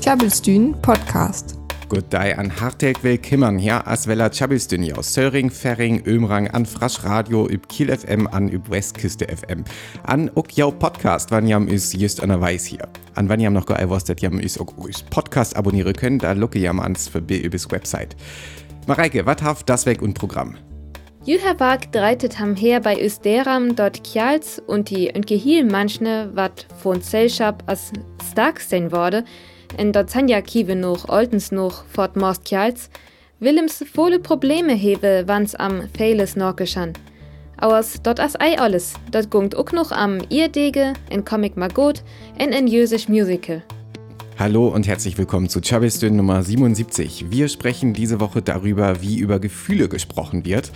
Tjabelstün Podcast. Good day an hartelijk willkommen hier as Wella Tjabelstün aus Söring, Ferring, Ömrang, an Frasch Radio, üb Kiel FM, an üb Westküste FM. An ok jau Podcast, wann jam is just an der Weiß hier. An wann jam noch geeiwurstet jam is ok is Podcast abonnieren können, da lucke jam ans für B übers Website. Mareike, wat haft das weg und Programm? Juhavak dreitet ham her bei Österam dort Kjals und die Önkehil manchne wat von Zellschap as stark sein wurde, in dort Sanja Kiewe noch, Oltens noch, Fort Most Kjals, Willems volle Probleme hewe, wanns am Feiles noch geschan. Auers dort as ei alles, dort gungt ook noch am Irdege, in Comic Magot, in en Jösisch Musical. Hallo und herzlich willkommen zu Chabistön Nummer 77. Wir sprechen diese Woche darüber, wie über Gefühle gesprochen wird.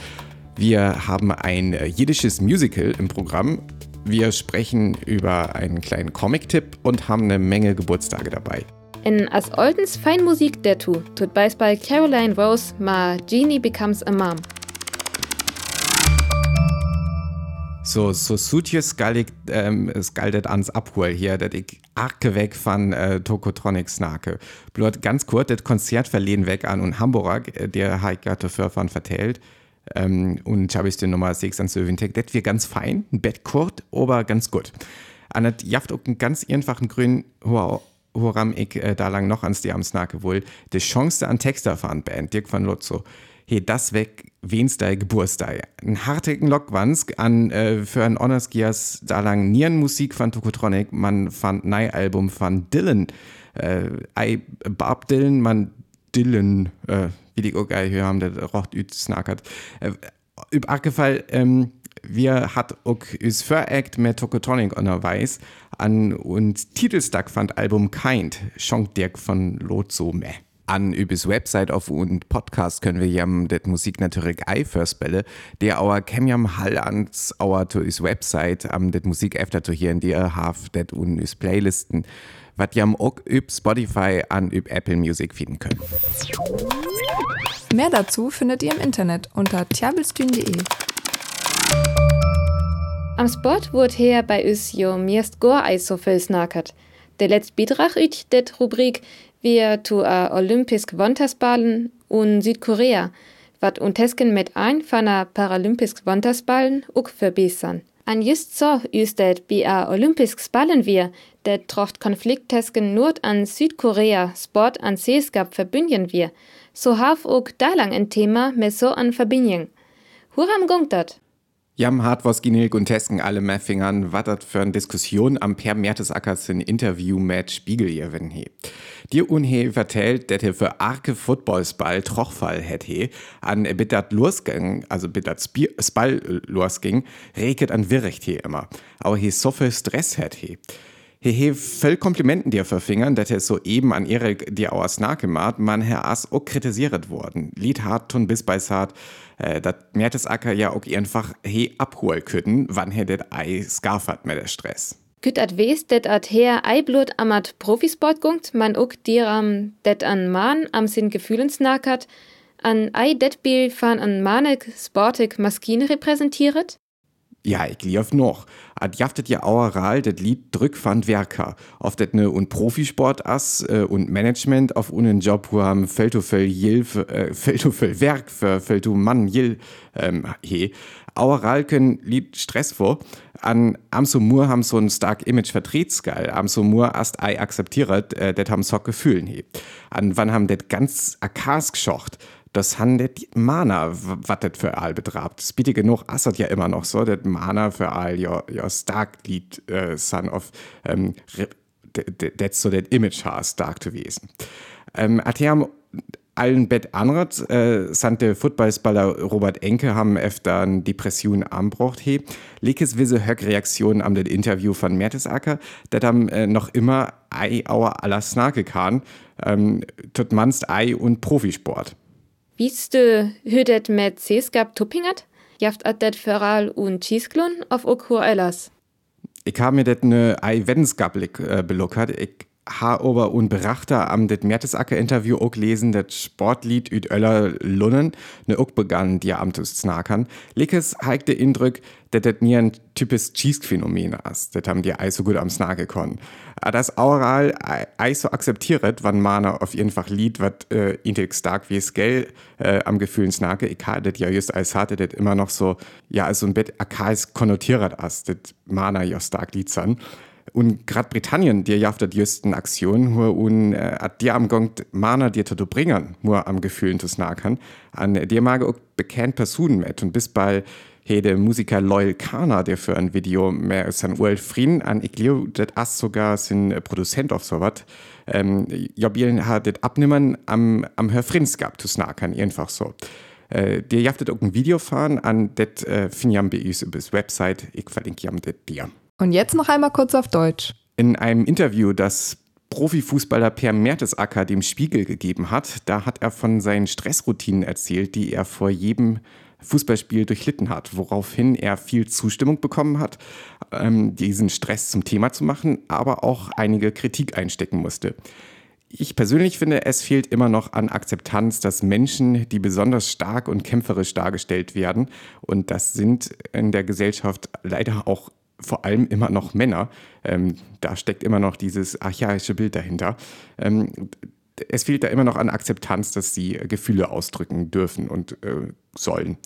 Wir haben ein äh, jiddisches Musical im Programm. Wir sprechen über einen kleinen Comic-Tipp und haben eine Menge Geburtstage dabei. In as Oltens Feinmusik der tu, tut bei Caroline Rose ma Genie Becomes a Mom. So, so sutje skaldig ähm, skaldet ans Abhol hier, dat ich arke weg von äh, Tokotronic snake. Blut ganz kurz, das Konzert verlehen weg an und Hamburg, äh, der hat gerade von vertellt. Ähm, und habe ich den Nummer 6 an Söwintek. Das wird ganz fein, ein Bett kurz, aber ganz gut. An das jaft auch einen ganz einfachen grünen, woran ich äh, da lang noch ans die am Snake wohl, die Chance an Texter fahren Band, Dirk van Lotzo. Hey, das weg, Wenstei, Geburtstag. Ein hartigen Lockwans an äh, für ein Honorskias da lang Nierenmusik von Tokotronic, man fand ein Album von Dylan. Äh, Bob Dylan, man Dylan, äh, wie die geil hier haben, der rocht üt snackert. Äh, üb Fall, ähm, wir hat auch is Föract mit Tokotronic unterweis an und Titelstack fand Album Kind, Schonk Dirk von Lotso meh an übers Website auf und Podcast können wir jam det Musik natürlich ei verspelle, der auer kem jam Hall ans auer to is Website am det Musik efter to hier in der haf det un is Playlisten, wat jam auch üb Spotify an üb Apple Music finden können. Mehr dazu findet ihr im Internet unter tjabelstün.de. Am Sport wurde her bei us jo mirst Gor so viel snackert. Der letzte Beitrag üt det Rubrik wir zu a Olympisk Wontersballen und Südkorea, wat untesken mit ein von a Paralympisk Wontersballen uk verbessern. An just so ist det bi a Olympisk Ballen wir, det trocht Konflikttesken nur an Südkorea Sport an Seeskap verbünden wir, so haf ook dalang ein Thema mit so an Verbindung. Huram gungt dat? Jam hart was Ginilk und Tesken alle Meffingern, wat dat für eine Diskussion am Per Mertesackers in Interview mit Spiegel jewen he. Dir unhe vertellt, dass er für arke Footballsball Trochfall hätte, an bittert losging, also bittert Spall losging, reket an Wirrecht he immer. Aber he so viel Stress hätte. He he voll Komplimenten dir verfingern, dass er soeben an Erik dir aus nachgemacht, man Herr Ass auch kritisiert worden. Lied hart tun bis bei Saat, äh, dat Mertesacker ja auch einfach he abholen können, wann he det Ei scarfert mit der Stress. Küt at wees, det at her Eiblut amat Profisport gungt, man ook dir am det an Mahn am sin Gefühlen snackert, an ei det Biel fan an Manek sportig Maskine repräsentiert? Ja, ich lief noch. Ad jaftet ja aueral det Lied drück van Werker. Auf det ne und Profisport ass äh, und Management auf unen Job wo haben Felto fel Jil äh, Felto fel Werk für Felto Mann Jil ähm, he. Aueral können Lied Stress vor. An Amso Mur haben so ein stark Image vertretskal. Amso Mur ast ei akzeptiert, äh, det haben so Gefühlen he. An wann haben det ganz akas geschocht das handelt Mana, was das für all betrabt. Das bietet genug, assert ja immer noch so, das Mana für all your, your stark Lied, uh, Son of, ähm, that's so that Image has stark gewesen. Ähm, Atheam allen Bett anrat, äh, sante Footballspieler Robert Enke haben öfter eine Depression anbrocht he. Lekes wisse Höck Reaktionen am Interview von Mertesacker, dat am äh, noch immer ei auer aller Snake kann, ähm, tut manst ei und Profisport. Wieste hüdet met Seeskap tuppingert? Jaft at det Feral und Cheesklon auf Okur Ellas. Ich habe mir det ne ei Wedensgablik äh, belockert. Ich ha aber und Berachter am det Mertesacker-Interview auch lesen, dat Sportlied üt Öller Lunnen ne auch begann, die Amtus znakern. Likes heik de Indrück, dat det nie ein typisch Cheese-Phänomen ist. Das haben die ei so gut am Snake kon. Aber das oral ei so akzeptiert, wann man auf jeden Fall Lied, wat äh, intig stark wie es gell äh, am Gefühlen Snake, ich hatte ja just als hatte das immer noch so, ja, als so ein Bett arkais konnotiert ist, das Mana ja stark Lied sein. Und grad Britannien, die ja auf der jüsten Aktion, wo un äh, dir am Gong Mana dir zu bringen, nur am Gefühlen zu snackern, an dir mag auch bekannt Personen mit und bis bei der Musiker Loyal Kana, der für ein Video mehr als ein World Frieden an, ich glaube, das ist sogar sein Produzent auf sowas, ähm, Jobielen hat das abnehmen am, am Hörfrins gehabt, zu snackern, einfach so. Äh, dir jaftet auch ein Video fahren an das äh, über das Website, ich verlinke jam das dir. Und jetzt noch einmal kurz auf Deutsch. In einem Interview, das Profifußballer Per Mertesacker dem Spiegel gegeben hat, da hat er von seinen Stressroutinen erzählt, die er vor jedem Fußballspiel durchlitten hat, woraufhin er viel Zustimmung bekommen hat, ähm, diesen Stress zum Thema zu machen, aber auch einige Kritik einstecken musste. Ich persönlich finde, es fehlt immer noch an Akzeptanz, dass Menschen, die besonders stark und kämpferisch dargestellt werden, und das sind in der Gesellschaft leider auch vor allem immer noch Männer. Ähm, da steckt immer noch dieses archaische Bild dahinter. Ähm, es fehlt da immer noch an Akzeptanz, dass sie Gefühle ausdrücken dürfen und äh, sollen.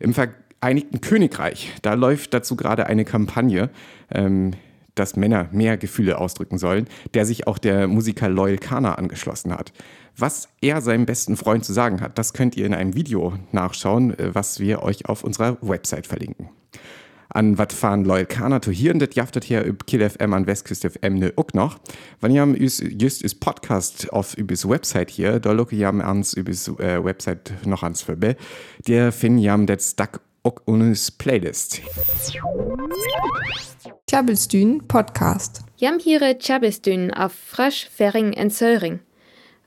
Im Vereinigten Königreich, da läuft dazu gerade eine Kampagne, ähm, dass Männer mehr Gefühle ausdrücken sollen, der sich auch der Musiker Loyal Kana angeschlossen hat. Was er seinem besten Freund zu sagen hat, das könnt ihr in einem Video nachschauen, äh, was wir euch auf unserer Website verlinken an wat fahren Loyal Kana to hier und das jaftet hier über Kill FM an Westküste FM ne auch noch. Wenn ihr just ist Podcast auf übers Website hier, da look ihr ans übers äh, Website noch ans vorbei. Der finden jam det stack auch unes Playlist. Tjabelstün Podcast. Jam hier Tjabelstün auf Frasch, Ferring en Söring.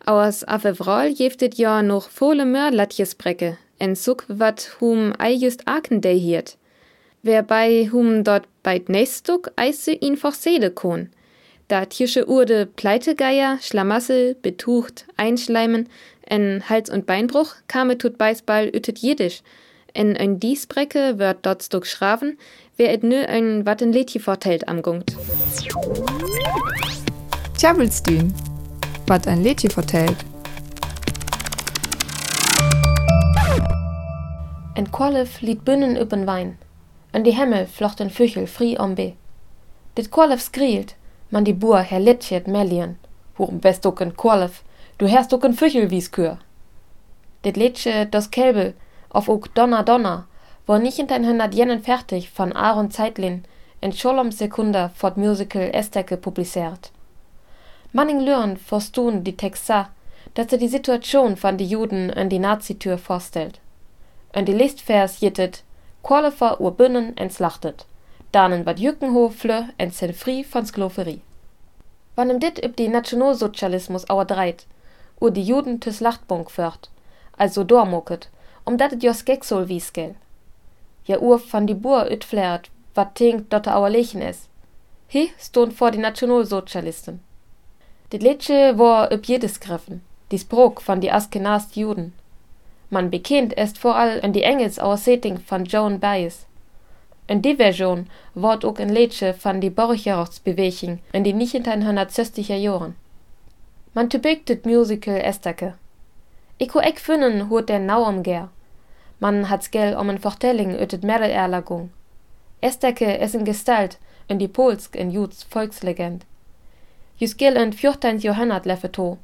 Aus Afevrol jeftet ja noch volle Mörlatjesbrecke, en Suck wat hum ei just Aken day hiert wer bei hum dort beit nächstuk eise ihn forcede kon. Da tiersche Urde Pleitegeier, Schlamassel, Betucht, Einschleimen, en Hals- und Beinbruch kame tut Beisball ütet jedisch. En ein Diesbrecke wird dort stuk schraven, wer et nö ein watten Lädje vortelt am Gungt. Tjabelstün. Wat ein Lädje vertellt. En Qualif liet Bünnen übern Wein. An die Himmel flocht ein Füchel fri om be. Dit Korlev skrielt, man die Bur her Litchet Melian. Hurum best ook en Korlev, du herst ook en Füchel wies Kür. Dit Litsche das Kälbe, auf ook Donner Donner, wo nicht in dein hundert Jennen fertig von Aaron Zeitlin in Scholom Sekunda fort Musical Estecke publiziert. Manning Lörn forstun die Texa, dass er die Situation von die Juden an die Nazitür vorstellt. Und die Listvers jittet, Qualifer ur Bünnen entslachtet. Danen wat Jückenhofle en Fri von Skloferie. Wann im dit üb die Nationalsozialismus auer dreit, ur die Juden tüs Lachtbunk fört, also dormucket, um dat et jos Gecksol wies gell. Ja ur van die Bur üt flärt, wat tinkt dotte auer Lechen is. Hi stund vor die Nationalsozialisten. Dit Letsche war üb jedes Griffen, die Sprok von die Askenast Juden. Man bekennt ist vor allem in die Engelsauer Setting von Joan Baez. In die Version wird auch ein Liedje von die Borcherochtsbewegung in die 1960er Jahren. Man typikt das Musical Estake. Ich ho ek finden, hut der nau umger. Man hat's gel um en Vertelling ötet Merel-Erlagung. Estake is in Gestalt in die Polsk in Juds Volkslegend. Jus gel in 14. Jahrhundert leffeto,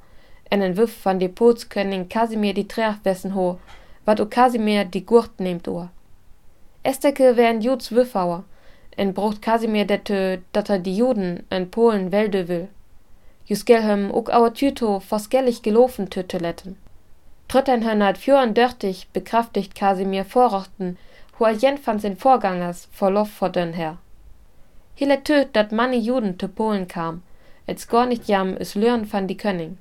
en en Wuff van de Poots können Kasimir die Trärwessen ho, wat o Kasimir die Gurt nehmt ohr. Esteke wären Juds Wüffauer, en brucht Kasimir dette, dat er die Juden en Polen welde will. Jus gelhem ook auer Tüto forskellig gelaufen töteletten. Trötteinhörnert fjoren dörtig bekraftigt Kasimir vorrochten, ho er jen van sin Vorgangers verlof vor dönn her. Hille töt, dat manni Juden te Polen kam, als gar nicht jam is lören van die Könning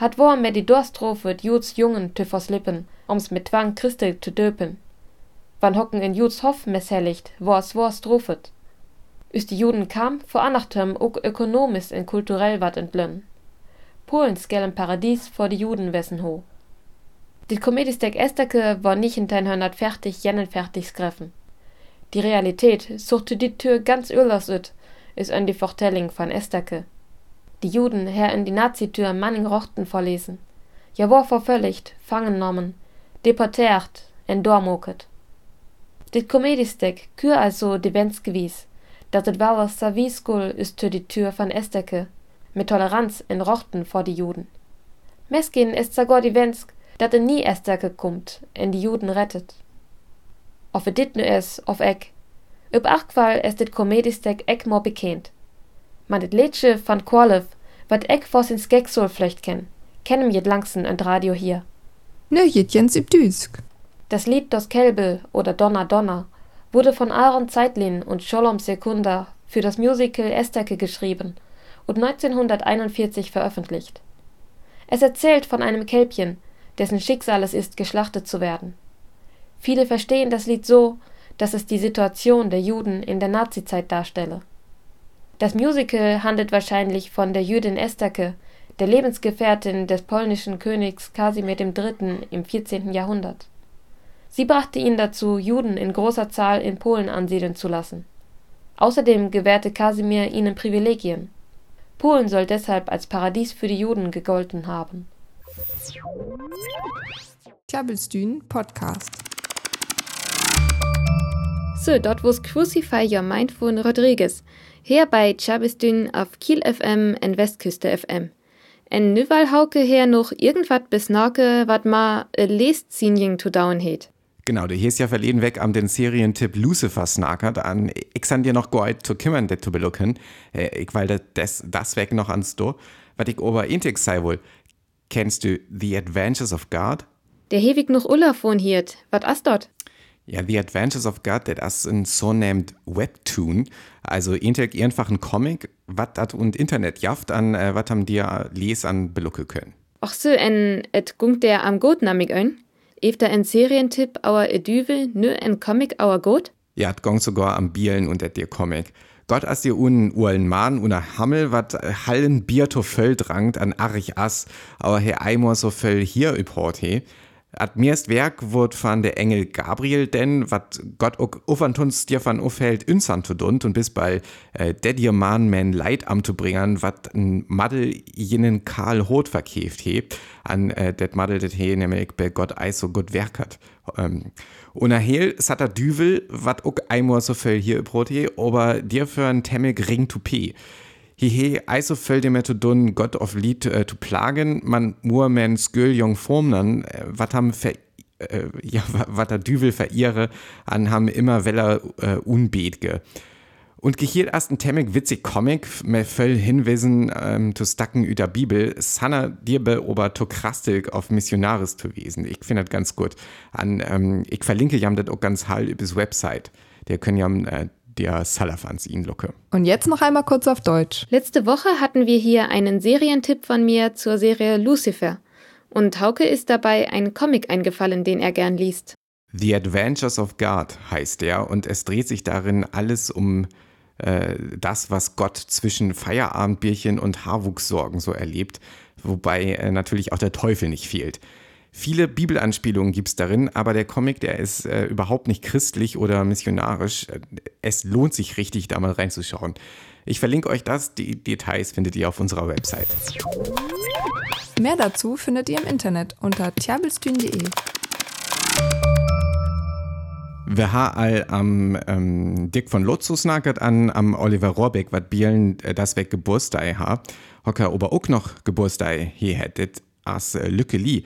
hat wo mir die Dorstrofe Juds Jungen tü verslippen, ums mit Twang Christe zu döpen. Wann hocken in Juds Hoff messellicht, wo es wo strofet. Ist die Juden kam, verannachtem auch ökonomisch und kulturell wat entlön. Polens gellen Paradies vor die Juden wessen ho. Die Komediestek Esteke war nicht in 1940 jennen fertig skreffen. Die Realität suchte die Tür ganz öllers üt, is an die Vertelling von Esteke. Die Juden her in die Nazitür Manning Rochten verlesen. Ja war vervölligt, fangen nommen, deportiert, en dormoket. Dit Komediestek kür also Wenns gewies, dat et war Saviskul is tür die Tür von Esteke, mit Toleranz in Rochten vor die Juden. Meskin ist sogar die Wensk, dat er nie Esteke kommt, en die Juden rettet. Of er dit nu es, of ek. Op achqual es dit Komediestek ek mo bekend. Man dit Lädsche van Qualev, wat ek vors ins Geksol flecht ken, kennen jet langsen und Radio hier. Nö, jet jens übdüsk. Das Lied Dos Kelbel oder Donna Donna wurde von Aaron Zeitlin und Sholom Sekunda für das Musical Esteke geschrieben und 1941 veröffentlicht. Es erzählt von einem Kälbchen, dessen Schicksal es ist, geschlachtet zu werden. Viele verstehen das Lied so, dass es die Situation der Juden in der Nazizeit darstelle. Das Musical handelt wahrscheinlich von der Jüdin Estake, der Lebensgefährtin des polnischen Königs Kasimir III. im 14. Jahrhundert. Sie brachte ihn dazu, Juden in großer Zahl in Polen ansiedeln zu lassen. Außerdem gewährte Kasimir ihnen Privilegien. Polen soll deshalb als Paradies für die Juden gegolten haben. Klabbelstühn Podcast. So, dort wo's Crucify Your Mind von Rodriguez. Hier bei Chabistün auf Kiel FM en Westküste FM. En Nüval Hauke her noch irgendwat bis nake, wat ma e Leszinjing to down het. Genau, du hast ja verleden weg am den Serientipp Lucifer snakert an. Ich san dir noch goit zu kümmern, det zu belucken. Äh, ich weil das, das weg noch ans do. Wat ich ober intig sei wohl. Kennst du The Adventures of God? Der hewig noch Ulla von hiert. Wat as dort? Ja, The Adventures of God, das ist ein so named Webtoon, also einfach ein Comic, wat dat und Internet jaft an, äh, wat haben dir les an belucke können. Ach so, en et gungt der am Got namig ein? Efter en Serientipp auer Edüve nö en Comic auer Got? Ja, et gong sogar am Bielen und et dir Comic. Gott as dir un urlen Mann una Hammel, wat äh, hallen Bier to völl drangt an arich as, aber he Eimor so völl hier übrot he. At mirst Werk wird von der Engel Gabriel denn, wat Gott ook ufantuns dir van ufhält dunt und bis bei äh, der dir man men Leid am zu bringen, wat n Madel jenen Karl Hot verkäft he, an äh, det Madel det he nämlich bei Gott eis so gut werkert. Ähm, und erhel satter Düvel, wat ook einmal so viel hier brot he, aber dir für ein temmig ring Toupet. Fällt dem zu dun Gott auf Lied äh, zu plagen, man nur men skül jung formnen, äh, wat ham ver, äh, ja, wat der Düvel verirre, an ham immer weller äh, unbetge. Und gehielt erst ein temmig witzig Comic, me völl hinwiesen ähm, zu stacken über Bibel, sanna dirbe ober to krastig auf Missionaris zu wesen. Ich finde das ganz gut. An, ähm, ich verlinke jam das auch ganz hall übers Website. Der können jam äh, der Salafans ihn locke. Und jetzt noch einmal kurz auf Deutsch. Letzte Woche hatten wir hier einen Serientipp von mir zur Serie Lucifer. Und Hauke ist dabei ein Comic eingefallen, den er gern liest. The Adventures of God heißt er und es dreht sich darin alles um äh, das, was Gott zwischen Feierabendbierchen und Haarwuchssorgen so erlebt, wobei äh, natürlich auch der Teufel nicht fehlt. Viele Bibelanspielungen gibt es darin, aber der Comic, der ist äh, überhaupt nicht christlich oder missionarisch. Es lohnt sich richtig, da mal reinzuschauen. Ich verlinke euch das. Die Details findet ihr auf unserer Website. Mehr dazu findet ihr im Internet unter tjabelstühn.de. Wir haben all am ähm, Dick von Lotzus nagert an am Oliver Rohrbeck, wat Bielen äh, das weg Geburtstag ha. Hocker aber auch noch Geburtstag hier hättet as äh, Lücke Lee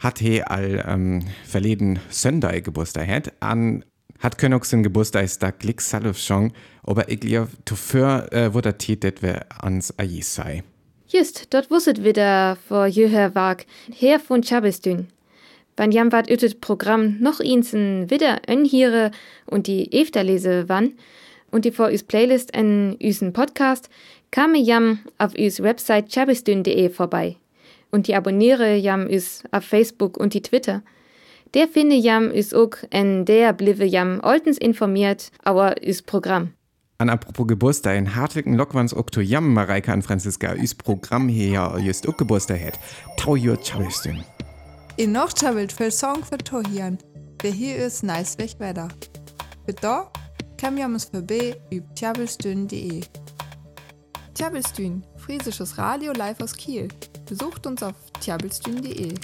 hat he all ähm, verleden Sunday Geburtstag hat an hat auch sein Geburtstagstag Glick Saluf schon, aber ich glaube, zuvor äh, wurde tätet, wer ans Ais sei. Just, dort wusset wieder vor jöher Wag, her von Chabestün. Wann jam wat ütet Programm noch insen wieder önhiere und die Efterlese wann und die vor üs Playlist en üsen Podcast, kam jam auf üs Website chabestün.de vorbei und die abonniere jam is auf Facebook und die Twitter. Der finde jam is ook en der bliwe jam oltens informiert, aber is Programm. An apropos Geburtstag, in hartlichen Lockwans Oktoyam, Mareike und Franziska, üs Programm hier just auch Geburtstag hat. Tau jo Chabelstün. In noch chabelt für Song für Tohian. Der hier ist nice weg weiter. Für da kann wir uns vorbei über tjabelstün.de. Tjabelstün, friesisches Radio live aus Kiel. Besucht uns auf tjabelstün.de.